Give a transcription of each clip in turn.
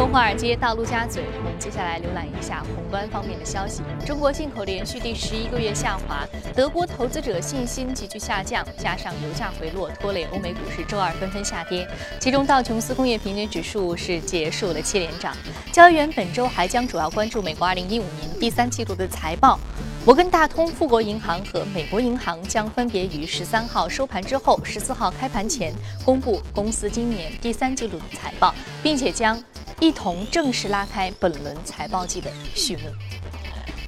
从华尔街到陆家嘴，我们接下来浏览一下宏观方面的消息。中国进口连续第十一个月下滑，德国投资者信心急剧下降，加上油价回落，拖累欧美股市周二纷纷下跌。其中道琼斯工业平均指数是结束了七连涨。交易员本周还将主要关注美国二零一五年第三季度的财报。摩根大通、富国银行和美国银行将分别于十三号收盘之后、十四号开盘前公布公司今年第三季度的财报，并且将一同正式拉开本轮财报季的序幕。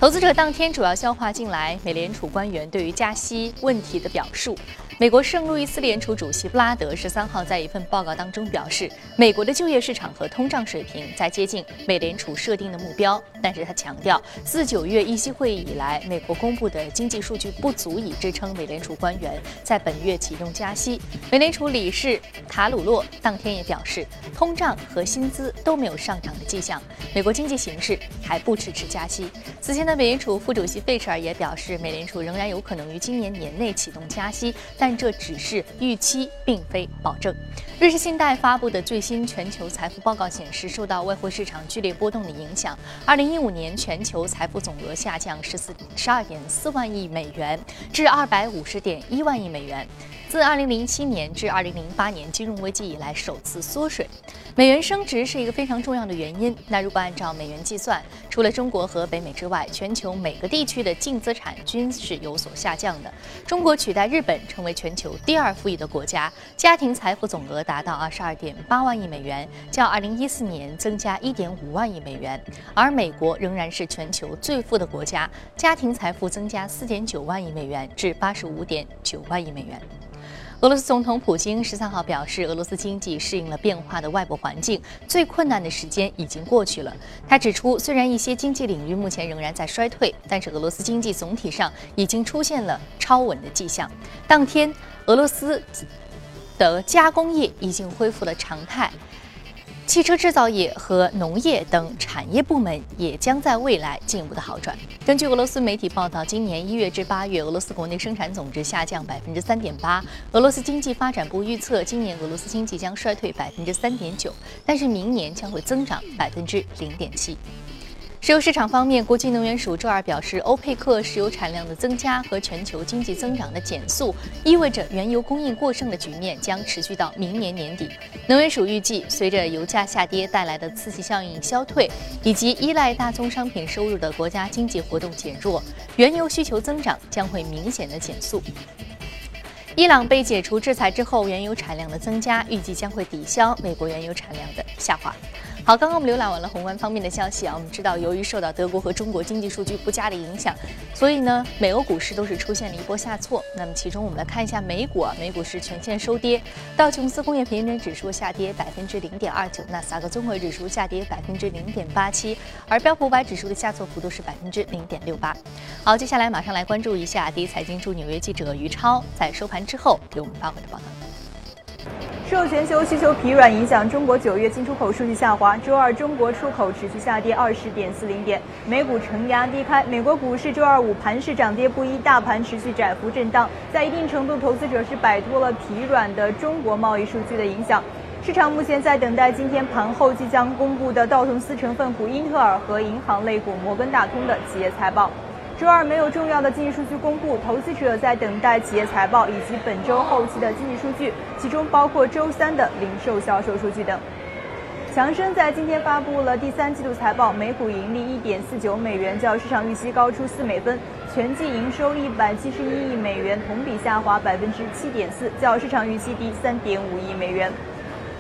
投资者当天主要消化进来美联储官员对于加息问题的表述。美国圣路易斯联储主席布拉德十三号在一份报告当中表示，美国的就业市场和通胀水平在接近美联储设定的目标。但是他强调，自九月议息会议以来，美国公布的经济数据不足以支撑美联储官员在本月启动加息。美联储理事卡鲁洛当天也表示，通胀和薪资都没有上涨的迹象，美国经济形势还不支持加息。此前的美联储副主席费舍尔也表示，美联储仍然有可能于今年年内启动加息，但。这只是预期，并非保证。瑞士信贷发布的最新全球财富报告显示，受到外汇市场剧烈波动的影响二零一五年全球财富总额下降十四十二点四万亿美元至二百五十点一万亿美元。自2007年至2008年金融危机以来首次缩水，美元升值是一个非常重要的原因。那如果按照美元计算，除了中国和北美之外，全球每个地区的净资产均是有所下降的。中国取代日本成为全球第二富裕的国家，家庭财富总额达到22.8万亿美元，较2014年增加1.5万亿美元。而美国仍然是全球最富的国家，家庭财富增加4.9万亿美元至85.9万亿美元。俄罗斯总统普京十三号表示，俄罗斯经济适应了变化的外部环境，最困难的时间已经过去了。他指出，虽然一些经济领域目前仍然在衰退，但是俄罗斯经济总体上已经出现了超稳的迹象。当天，俄罗斯的加工业已经恢复了常态。汽车制造业和农业等产业部门也将在未来进一步的好转。根据俄罗斯媒体报道，今年一月至八月，俄罗斯国内生产总值下降百分之三点八。俄罗斯经济发展部预测，今年俄罗斯经济将衰退百分之三点九，但是明年将会增长百分之零点七。石油市场方面，国际能源署周二表示，欧佩克石油产量的增加和全球经济增长的减速，意味着原油供应过剩的局面将持续到明年年底。能源署预计，随着油价下跌带来的刺激效应消退，以及依赖大宗商品收入的国家经济活动减弱，原油需求增长将会明显的减速。伊朗被解除制裁之后，原油产量的增加预计将会抵消美国原油产量的下滑。好，刚刚我们浏览完了宏观方面的消息啊，我们知道由于受到德国和中国经济数据不佳的影响，所以呢，美欧股市都是出现了一波下挫。那么其中我们来看一下美股啊，美股是全线收跌，道琼斯工业平均指数下跌百分之零点二九，纳斯达克综合指数下跌百分之零点八七，而标普五百指数的下挫幅度是百分之零点六八。好，接下来马上来关注一下第一财经驻纽约记者于超在收盘之后给我们发回的报道。受全球需求疲软影响，中国九月进出口数据下滑。周二，中国出口持续下跌二十点四零点，美股承压低开。美国股市周二五盘市涨跌不一，大盘持续窄幅震荡。在一定程度，投资者是摆脱了疲软的中国贸易数据的影响。市场目前在等待今天盘后即将公布的道琼斯成分股英特尔和银行类股摩根大通的企业财报。周二没有重要的经济数据公布，投资者在等待企业财报以及本周后期的经济数据，其中包括周三的零售销售数据等。强生在今天发布了第三季度财报，每股盈利一点四九美元，较市场预期高出四美分；全季营收一百七十一亿美元，同比下滑百分之七点四，较市场预期低三点五亿美元。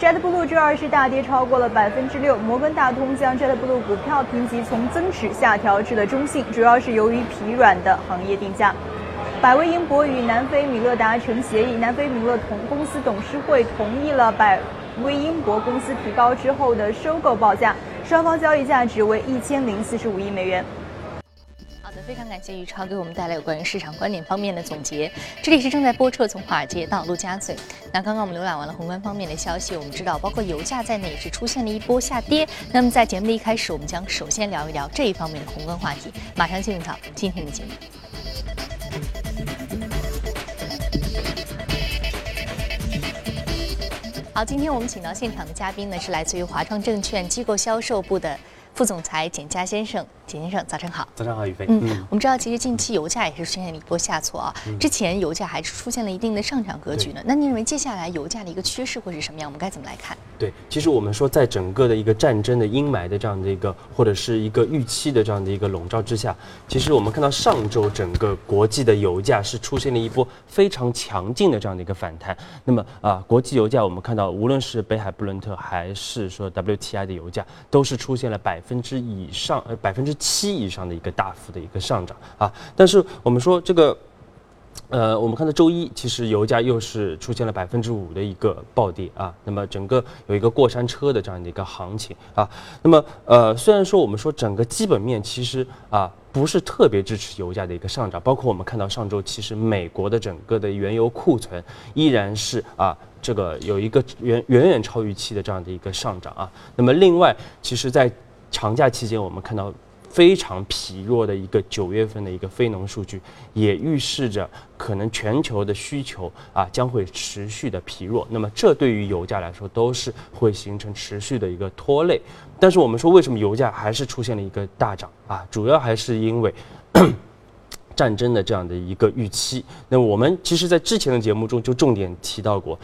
JetBlue 周二是大跌超过了百分之六，摩根大通将 JetBlue 股票评级从增持下调至了中性，主要是由于疲软的行业定价。百威英博与南非米勒达成协议，南非米勒同公司董事会同意了百威英博公司提高之后的收购报价，双方交易价值为一千零四十五亿美元。非常感谢宇超给我们带来有关于市场观点方面的总结。这里是正在播出从华尔街到陆家嘴。那刚刚我们浏览完了宏观方面的消息，我们知道包括油价在内也是出现了一波下跌。那么在节目的一开始，我们将首先聊一聊这一方面的宏观话题。马上进入到今天的节目。好，今天我们请到现场的嘉宾呢，是来自于华创证券机构销售部的副总裁简佳先生。简先生，早晨好。早上好，宇飞。嗯，我们知道，其实近期油价也是出现了一波下挫啊。之前油价还是出现了一定的上涨格局呢。那您认为接下来油价的一个趋势会是什么样？我们该怎么来看？对，其实我们说，在整个的一个战争的阴霾的这样的一个，或者是一个预期的这样的一个笼罩之下，其实我们看到上周整个国际的油价是出现了一波非常强劲的这样的一个反弹。那么啊，国际油价我们看到，无论是北海布伦特还是说 WTI 的油价，都是出现了百分之以上呃百分之七以上的一个大幅的一个上涨啊，但是我们说这个，呃，我们看到周一其实油价又是出现了百分之五的一个暴跌啊，那么整个有一个过山车的这样的一个行情啊，那么呃，虽然说我们说整个基本面其实啊不是特别支持油价的一个上涨，包括我们看到上周其实美国的整个的原油库存依然是啊这个有一个远远远超预期的这样的一个上涨啊，那么另外其实在长假期间我们看到。非常疲弱的一个九月份的一个非农数据，也预示着可能全球的需求啊将会持续的疲弱。那么这对于油价来说都是会形成持续的一个拖累。但是我们说为什么油价还是出现了一个大涨啊？主要还是因为战争的这样的一个预期。那我们其实在之前的节目中就重点提到过，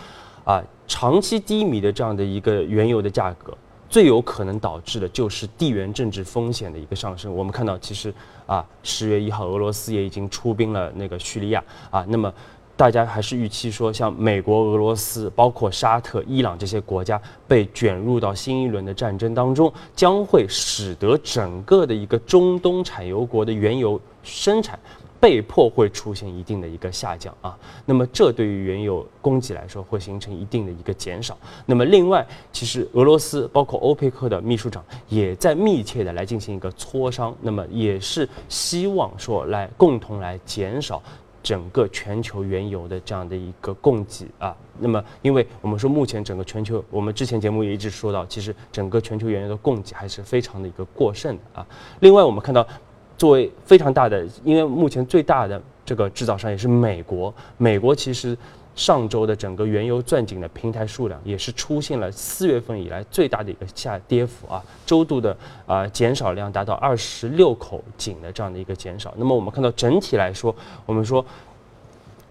啊，长期低迷的这样的一个原油的价格。最有可能导致的就是地缘政治风险的一个上升。我们看到，其实啊，十月一号，俄罗斯也已经出兵了那个叙利亚啊。那么，大家还是预期说，像美国、俄罗斯、包括沙特、伊朗这些国家被卷入到新一轮的战争当中，将会使得整个的一个中东产油国的原油生产。被迫会出现一定的一个下降啊，那么这对于原油供给来说会形成一定的一个减少。那么另外，其实俄罗斯包括欧佩克的秘书长也在密切的来进行一个磋商，那么也是希望说来共同来减少整个全球原油的这样的一个供给啊。那么因为我们说目前整个全球，我们之前节目也一直说到，其实整个全球原油的供给还是非常的一个过剩的啊。另外我们看到。作为非常大的，因为目前最大的这个制造商也是美国。美国其实上周的整个原油钻井的平台数量也是出现了四月份以来最大的一个下跌幅啊，周度的啊减少量达到二十六口井的这样的一个减少。那么我们看到整体来说，我们说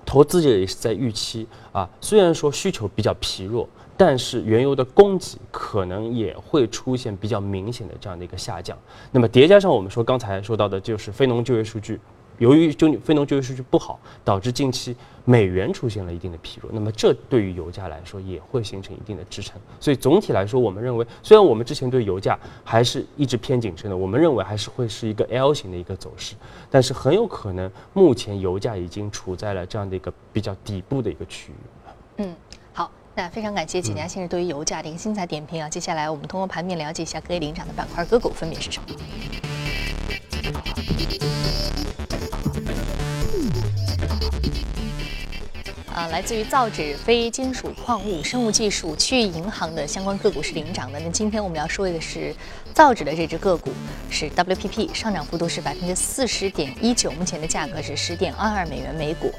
投资者也是在预期啊，虽然说需求比较疲弱。但是原油的供给可能也会出现比较明显的这样的一个下降，那么叠加上我们说刚才说到的就是非农就业数据，由于就非农就业数据不好，导致近期美元出现了一定的疲弱，那么这对于油价来说也会形成一定的支撑。所以总体来说，我们认为虽然我们之前对油价还是一直偏谨慎的，我们认为还是会是一个 L 型的一个走势，但是很有可能目前油价已经处在了这样的一个比较底部的一个区域。嗯。好那非常感谢简家先生对于油价的一个精彩点评啊！接下来我们通过盘面了解一下各位领涨的板块个股分别是什么。啊，来自于造纸、非金属矿物、生物技术、区域银行的相关个股是领涨的。那今天我们要说的是造纸的这只个股是 WPP，上涨幅度是百分之四十点一九，目前的价格是十点二二美元每股。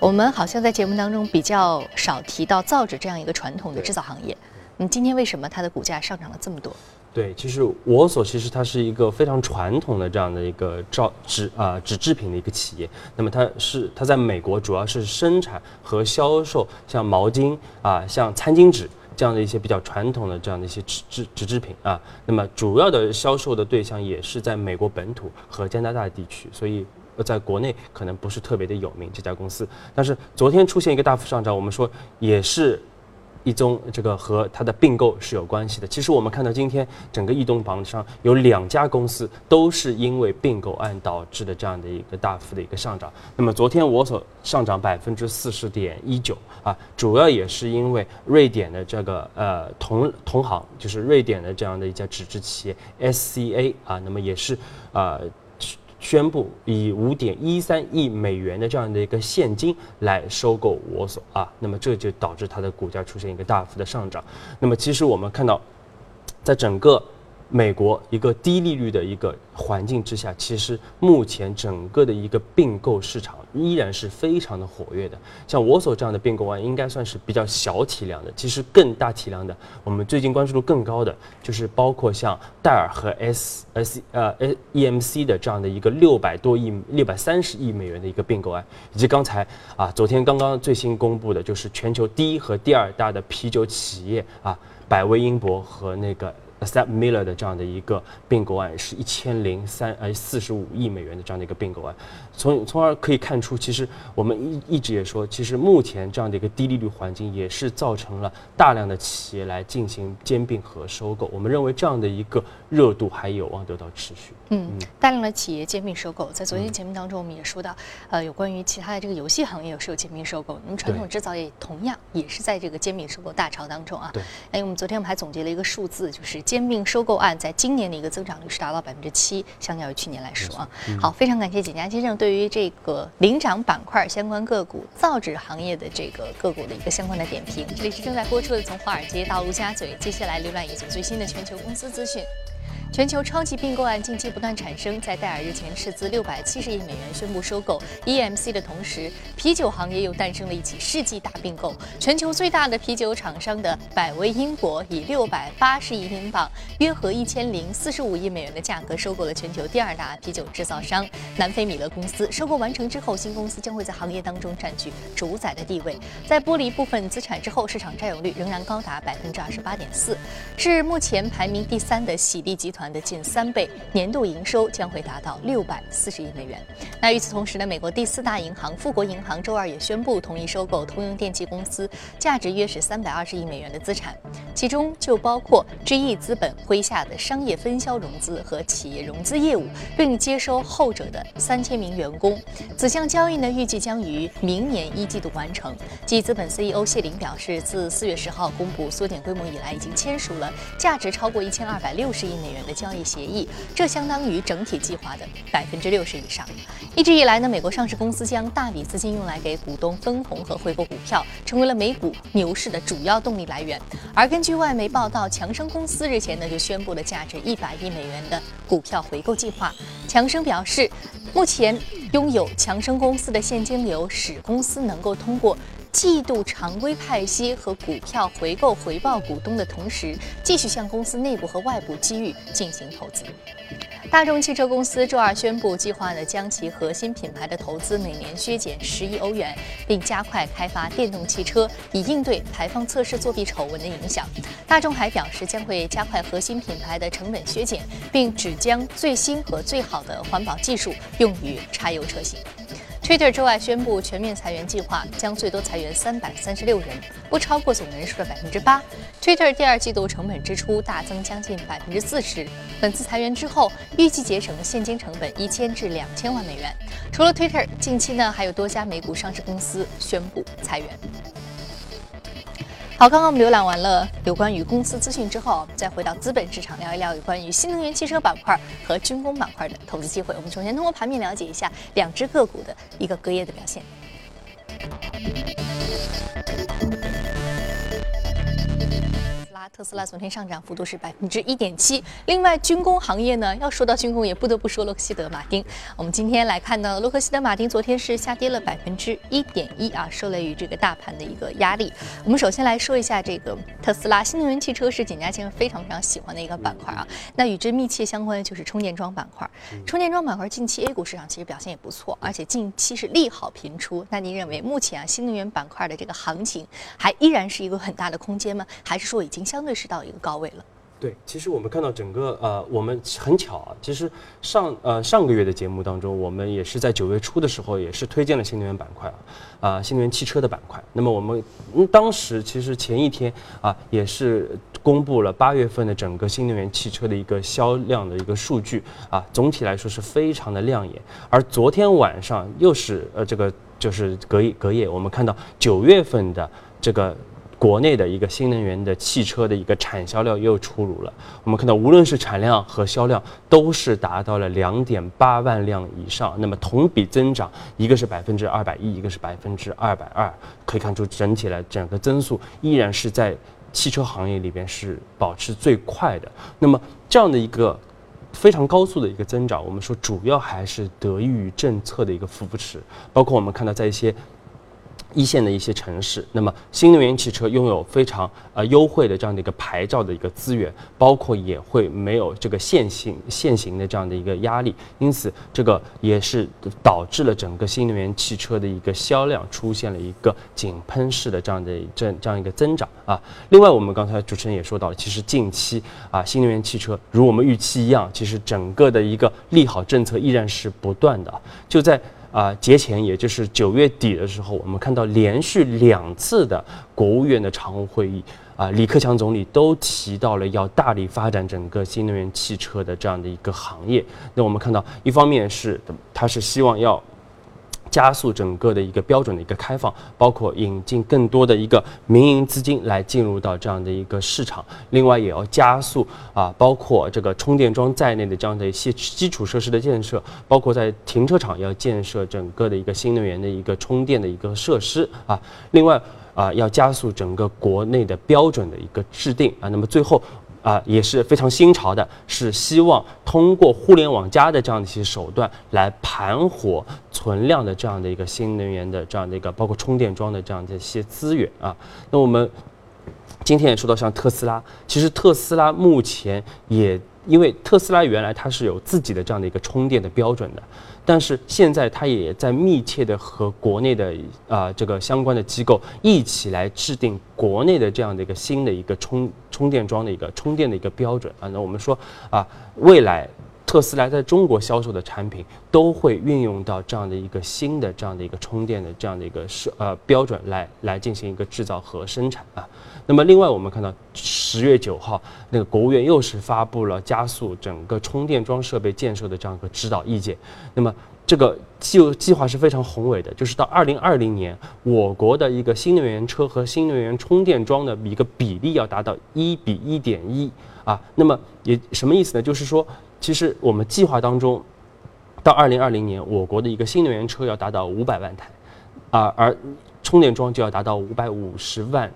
我们好像在节目当中比较少提到造纸这样一个传统的制造行业。你今天为什么它的股价上涨了这么多？对，其实我所其实它是一个非常传统的这样的一个造纸啊纸制品的一个企业。那么它是它在美国主要是生产和销售像毛巾啊、像餐巾纸这样的一些比较传统的这样的一些纸纸纸制品啊。那么主要的销售的对象也是在美国本土和加拿大地区，所以。在国内可能不是特别的有名这家公司，但是昨天出现一个大幅上涨，我们说也是一宗这个和它的并购是有关系的。其实我们看到今天整个异动榜上有两家公司都是因为并购案导致的这样的一个大幅的一个上涨。那么昨天我所上涨百分之四十点一九啊，主要也是因为瑞典的这个呃同同行，就是瑞典的这样的一家纸质企业 SCA 啊，那么也是啊。宣布以五点一三亿美元的这样的一个现金来收购我所啊，那么这就导致它的股价出现一个大幅的上涨。那么其实我们看到，在整个美国一个低利率的一个环境之下，其实目前整个的一个并购市场依然是非常的活跃的。像我所这样的并购案，应该算是比较小体量的。其实更大体量的，我们最近关注度更高的，就是包括像戴尔和 S S 呃 E M C 的这样的一个六百多亿、六百三十亿美元的一个并购案，以及刚才啊昨天刚刚最新公布的，就是全球第一和第二大的啤酒企业啊，百威英博和那个。Step Miller 的这样的一个并购案是一千零三呃四十五亿美元的这样的一个并购案，从从而可以看出，其实我们一一直也说，其实目前这样的一个低利率环境也是造成了大量的企业来进行兼并和收购。我们认为这样的一个热度还有望得到持续。嗯，大量的企业兼并收购，在昨天节目当中我们也说到，呃，有关于其他的这个游戏行业也是有兼并收购，那么传统制造业同样也是在这个兼并收购大潮当中啊。对。哎，我们昨天我们还总结了一个数字，就是。兼并收购案在今年的一个增长率是达到百分之七，相较于去年来说啊。好，非常感谢简家先生对对于这个领涨板块相关个股、造纸行业的这个个股的一个相关的点评。这里是正在播出的《从华尔街到陆家嘴》，接下来浏览一组最新的全球公司资讯。全球超级并购案近期不断产生，在戴尔日前斥资六百七十亿美元宣布收购 EMC 的同时，啤酒行业又诞生了一起世纪大并购。全球最大的啤酒厂商的百威英博以六百八十亿英镑（约合一千零四十五亿美元）的价格收购了全球第二大啤酒制造商南非米勒公司。收购完成之后，新公司将会在行业当中占据主宰的地位。在剥离部分资产之后，市场占有率仍然高达百分之二十八点四，是目前排名第三的喜力集团。团的近三倍，年度营收将会达到六百四十亿美元。那与此同时呢，美国第四大银行富国银行周二也宣布同意收购通用电气公司，价值约是三百二十亿美元的资产，其中就包括 GE 资本麾下的商业分销融资和企业融资业务，并接收后者的三千名员工。此项交易呢，预计将于明年一季度完成。GE 资本 CEO 谢林表示，自四月十号公布缩减规模以来，已经签署了价值超过一千二百六十亿美元。的交易协议，这相当于整体计划的百分之六十以上。一直以来呢，美国上市公司将大笔资金用来给股东分红和回购股票，成为了美股牛市的主要动力来源。而根据外媒报道，强生公司日前呢就宣布了价值一百亿美元的股票回购计划。强生表示，目前拥有强生公司的现金流，使公司能够通过。季度常规派息和股票回购回报股东的同时，继续向公司内部和外部机遇进行投资。大众汽车公司周二宣布，计划呢将其核心品牌的投资每年削减十亿欧元，并加快开发电动汽车，以应对排放测试作弊丑闻的影响。大众还表示，将会加快核心品牌的成本削减，并只将最新和最好的环保技术用于柴油车型。Twitter 之外宣布全面裁员计划，将最多裁员三百三十六人，不超过总人数的百分之八。Twitter 第二季度成本支出大增将近百分之四十，本次裁员之后，预计节省现金成本一千至两千万美元。除了 Twitter，近期呢还有多家美股上市公司宣布裁员。好，刚刚我们浏览完了有关于公司资讯之后，再回到资本市场聊一聊有关于新能源汽车板块和军工板块的投资机会。我们首先通过盘面了解一下两只个股的一个隔夜的表现。特斯拉昨天上涨幅度是百分之一点七。另外，军工行业呢，要说到军工，也不得不说洛克希德马丁。我们今天来看到，洛克希德马丁昨天是下跌了百分之一点一啊，受累于这个大盘的一个压力。我们首先来说一下这个特斯拉新能源汽车是景家先生非常非常喜欢的一个板块啊。那与之密切相关的就是充电桩板块。充电桩板块近期 A 股市场其实表现也不错，而且近期是利好频出。那您认为目前啊新能源板块的这个行情还依然是一个很大的空间吗？还是说已经相相对是到一个高位了。对，其实我们看到整个呃，我们很巧啊，其实上呃上个月的节目当中，我们也是在九月初的时候，也是推荐了新能源板块啊，啊新能源汽车的板块。那么我们当时其实前一天啊，也是公布了八月份的整个新能源汽车的一个销量的一个数据啊，总体来说是非常的亮眼。而昨天晚上又是呃这个就是隔夜隔夜，我们看到九月份的这个。国内的一个新能源的汽车的一个产销量又出炉了。我们看到，无论是产量和销量，都是达到了两点八万辆以上。那么同比增长，一个是百分之二百一，一个是百分之二百二。可以看出，整体来整个增速依然是在汽车行业里边是保持最快的。那么这样的一个非常高速的一个增长，我们说主要还是得益于政策的一个扶持，包括我们看到在一些。一线的一些城市，那么新能源汽车拥有非常呃优惠的这样的一个牌照的一个资源，包括也会没有这个限行限行的这样的一个压力，因此这个也是导致了整个新能源汽车的一个销量出现了一个井喷式的这样的这这样一个增长啊。另外，我们刚才主持人也说到了，其实近期啊新能源汽车如我们预期一样，其实整个的一个利好政策依然是不断的，就在。啊，节前也就是九月底的时候，我们看到连续两次的国务院的常务会议，啊，李克强总理都提到了要大力发展整个新能源汽车的这样的一个行业。那我们看到，一方面是他是希望要。加速整个的一个标准的一个开放，包括引进更多的一个民营资金来进入到这样的一个市场。另外，也要加速啊，包括这个充电桩在内的这样的一些基础设施的建设，包括在停车场要建设整个的一个新能源的一个充电的一个设施啊。另外啊，要加速整个国内的标准的一个制定啊。那么最后。啊，也是非常新潮的，是希望通过互联网加的这样的一些手段来盘活存量的这样的一个新能源的这样的一个包括充电桩的这样的一些资源啊。那我们今天也说到像特斯拉，其实特斯拉目前也因为特斯拉原来它是有自己的这样的一个充电的标准的。但是现在，它也在密切的和国内的啊这个相关的机构一起来制定国内的这样的一个新的一个充充电桩的一个充电的一个标准啊。那我们说啊，未来特斯拉在中国销售的产品都会运用到这样的一个新的这样的一个充电的这样的一个设呃标准来来进行一个制造和生产啊。那么另外，我们看到十月九号，那个国务院又是发布了加速整个充电桩设备建设的这样一个指导意见。那么这个计计划是非常宏伟的，就是到二零二零年，我国的一个新能源车和新能源充电桩的一个比例要达到一比一点一啊。那么也什么意思呢？就是说，其实我们计划当中，到二零二零年，我国的一个新能源车要达到五百万台，啊，而充电桩就要达到五百五十万。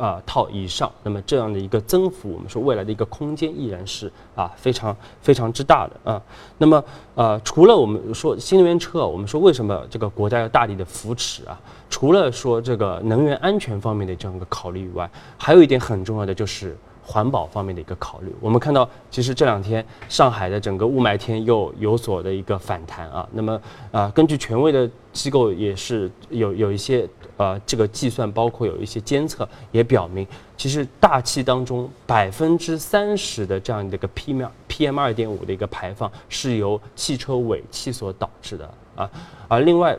啊，套以上，那么这样的一个增幅，我们说未来的一个空间依然是啊非常非常之大的啊。那么呃，除了我们说新能源车，我们说为什么这个国家要大力的扶持啊？除了说这个能源安全方面的这样一个考虑以外，还有一点很重要的就是环保方面的一个考虑。我们看到，其实这两天上海的整个雾霾天又有所的一个反弹啊。那么啊，根据权威的机构也是有有一些。呃，这个计算包括有一些监测，也表明，其实大气当中百分之三十的这样的一个 PM PM 二点五的一个排放是由汽车尾气所导致的啊。而另外，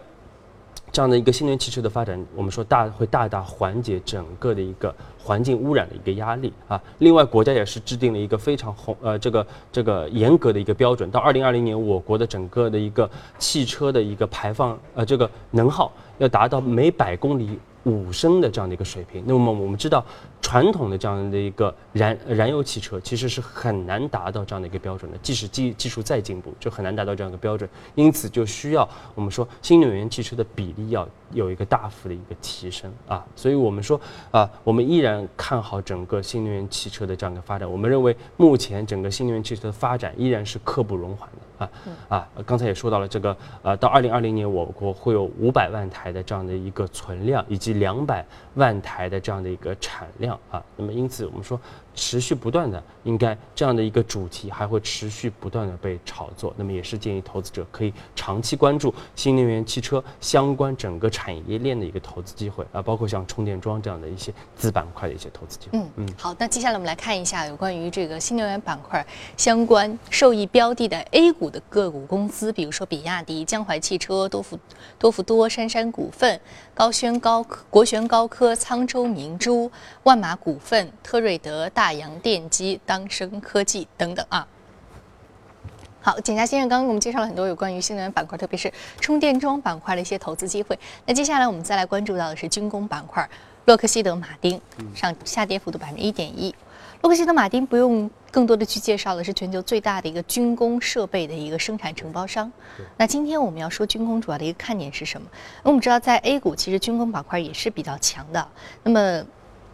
这样的一个新能源汽车的发展，我们说大会大大缓解整个的一个环境污染的一个压力啊。另外，国家也是制定了一个非常宏呃这个这个严格的一个标准，到二零二零年，我国的整个的一个汽车的一个排放呃这个能耗。要达到每百公里五升的这样的一个水平，那么我们知道。传统的这样的一个燃燃油汽车其实是很难达到这样的一个标准的，即使技技术再进步，就很难达到这样的标准。因此，就需要我们说新能源汽车的比例要有一个大幅的一个提升啊。所以我们说啊，我们依然看好整个新能源汽车的这样的发展。我们认为目前整个新能源汽车的发展依然是刻不容缓的啊啊。刚才也说到了这个呃，到二零二零年我国会有五百万台的这样的一个存量，以及两百万台的这样的一个产量。啊，那么因此我们说。持续不断的，应该这样的一个主题还会持续不断的被炒作。那么也是建议投资者可以长期关注新能源汽车相关整个产业链的一个投资机会啊，包括像充电桩这样的一些子板块的一些投资机会。嗯嗯，好，那接下来我们来看一下有关于这个新能源板块相关受益标的的 A 股的个股公司，比如说比亚迪、江淮汽车、多福多福多、杉杉股份、高轩高科、国轩高科、沧州明珠、万马股份、特瑞德大。大洋电机、当升科技等等啊。好，简家先生刚刚给我们介绍了很多有关于新能源板块，特别是充电桩板块的一些投资机会。那接下来我们再来关注到的是军工板块，洛克希德马丁上下跌幅度百分之一点一。洛克希德马丁不用更多的去介绍了，是全球最大的一个军工设备的一个生产承包商。那今天我们要说军工主要的一个看点是什么？那我们知道在 A 股其实军工板块也是比较强的。那么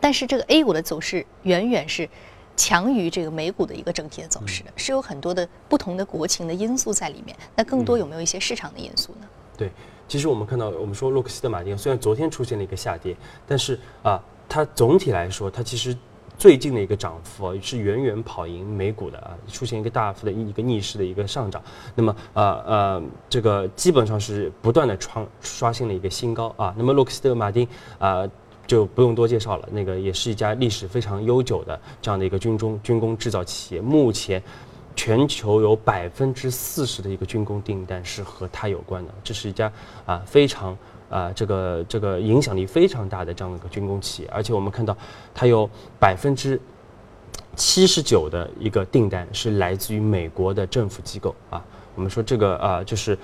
但是这个 A 股的走势远远是强于这个美股的一个整体的走势的，是有很多的不同的国情的因素在里面。那更多有没有一些市场的因素呢？对，其实我们看到，我们说洛克希德马丁虽然昨天出现了一个下跌，但是啊，它总体来说，它其实最近的一个涨幅啊是远远跑赢美股的啊，出现一个大幅的一个逆势的一个上涨。那么呃呃，这个基本上是不断的创刷新了一个新高啊。那么洛克希德马丁啊。就不用多介绍了，那个也是一家历史非常悠久的这样的一个军中军工制造企业。目前，全球有百分之四十的一个军工订单是和它有关的。这是一家啊非常啊这个这个影响力非常大的这样的一个军工企业。而且我们看到，它有百分之七十九的一个订单是来自于美国的政府机构啊。我们说这个啊，就是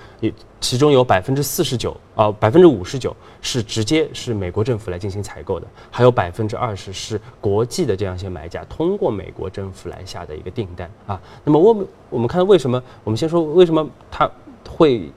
其中有百分之四十九啊，百分之五十九是直接是美国政府来进行采购的，还有百分之二十是国际的这样一些买家通过美国政府来下的一个订单啊。那么我们我们看为什么？我们先说为什么它会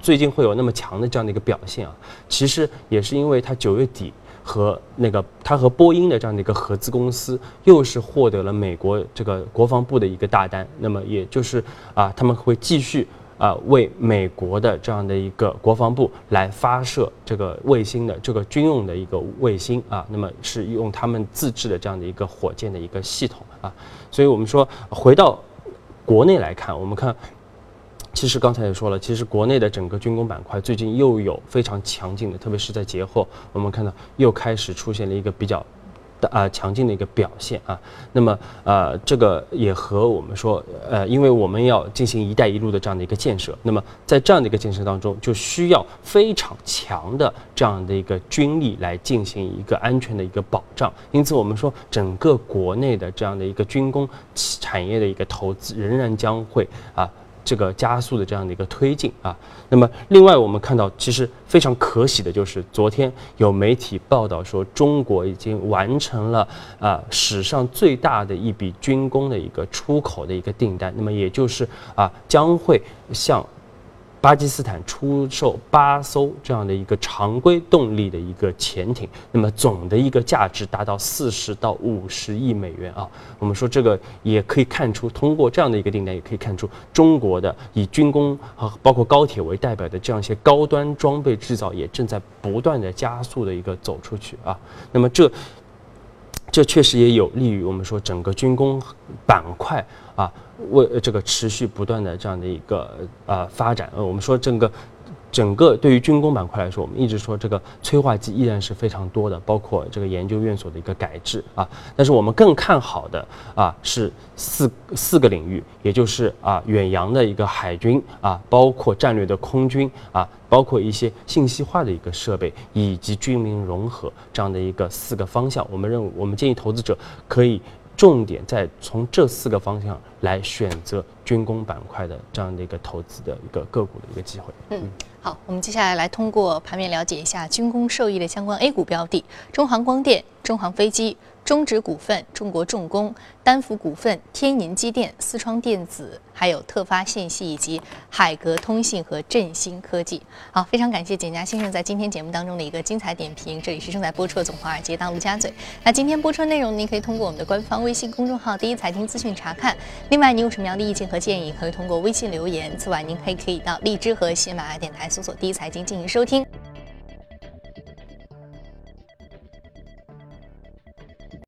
最近会有那么强的这样的一个表现啊？其实也是因为它九月底。和那个，他和波音的这样的一个合资公司，又是获得了美国这个国防部的一个大单。那么也就是啊，他们会继续啊为美国的这样的一个国防部来发射这个卫星的这个军用的一个卫星啊。那么是用他们自制的这样的一个火箭的一个系统啊。所以我们说回到国内来看，我们看。其实刚才也说了，其实国内的整个军工板块最近又有非常强劲的，特别是在节后，我们看到又开始出现了一个比较，啊强劲的一个表现啊。那么呃，这个也和我们说，呃，因为我们要进行“一带一路”的这样的一个建设，那么在这样的一个建设当中，就需要非常强的这样的一个军力来进行一个安全的一个保障。因此，我们说整个国内的这样的一个军工产业的一个投资仍然将会啊。这个加速的这样的一个推进啊，那么另外我们看到，其实非常可喜的就是，昨天有媒体报道说，中国已经完成了啊史上最大的一笔军工的一个出口的一个订单，那么也就是啊将会向。巴基斯坦出售八艘这样的一个常规动力的一个潜艇，那么总的一个价值达到四十到五十亿美元啊。我们说这个也可以看出，通过这样的一个订单，也可以看出中国的以军工和包括高铁为代表的这样一些高端装备制造，也正在不断的加速的一个走出去啊。那么这这确实也有利于我们说整个军工板块啊。为这个持续不断的这样的一个呃发展，呃，我们说整个整个对于军工板块来说，我们一直说这个催化剂依然是非常多的，包括这个研究院所的一个改制啊。但是我们更看好的啊是四四个领域，也就是啊远洋的一个海军啊，包括战略的空军啊，包括一些信息化的一个设备以及军民融合这样的一个四个方向。我们认为，我们建议投资者可以。重点在从这四个方向来选择军工板块的这样的一个投资的一个个股的一个机会。嗯，好，我们接下来来通过盘面了解一下军工受益的相关 A 股标的：中航光电、中航飞机。中植股份、中国重工、丹福股份、天银机电、思创电子，还有特发信息以及海格通信和振兴科技。好，非常感谢简家先生在今天节目当中的一个精彩点评。这里是正在播出的《总华尔街大陆家嘴》。那今天播出的内容，您可以通过我们的官方微信公众号“第一财经资讯”查看。另外，您有什么样的意见和建议，可以通过微信留言。此外，您还可以到荔枝和喜马拉雅电台搜索“第一财经”进行收听。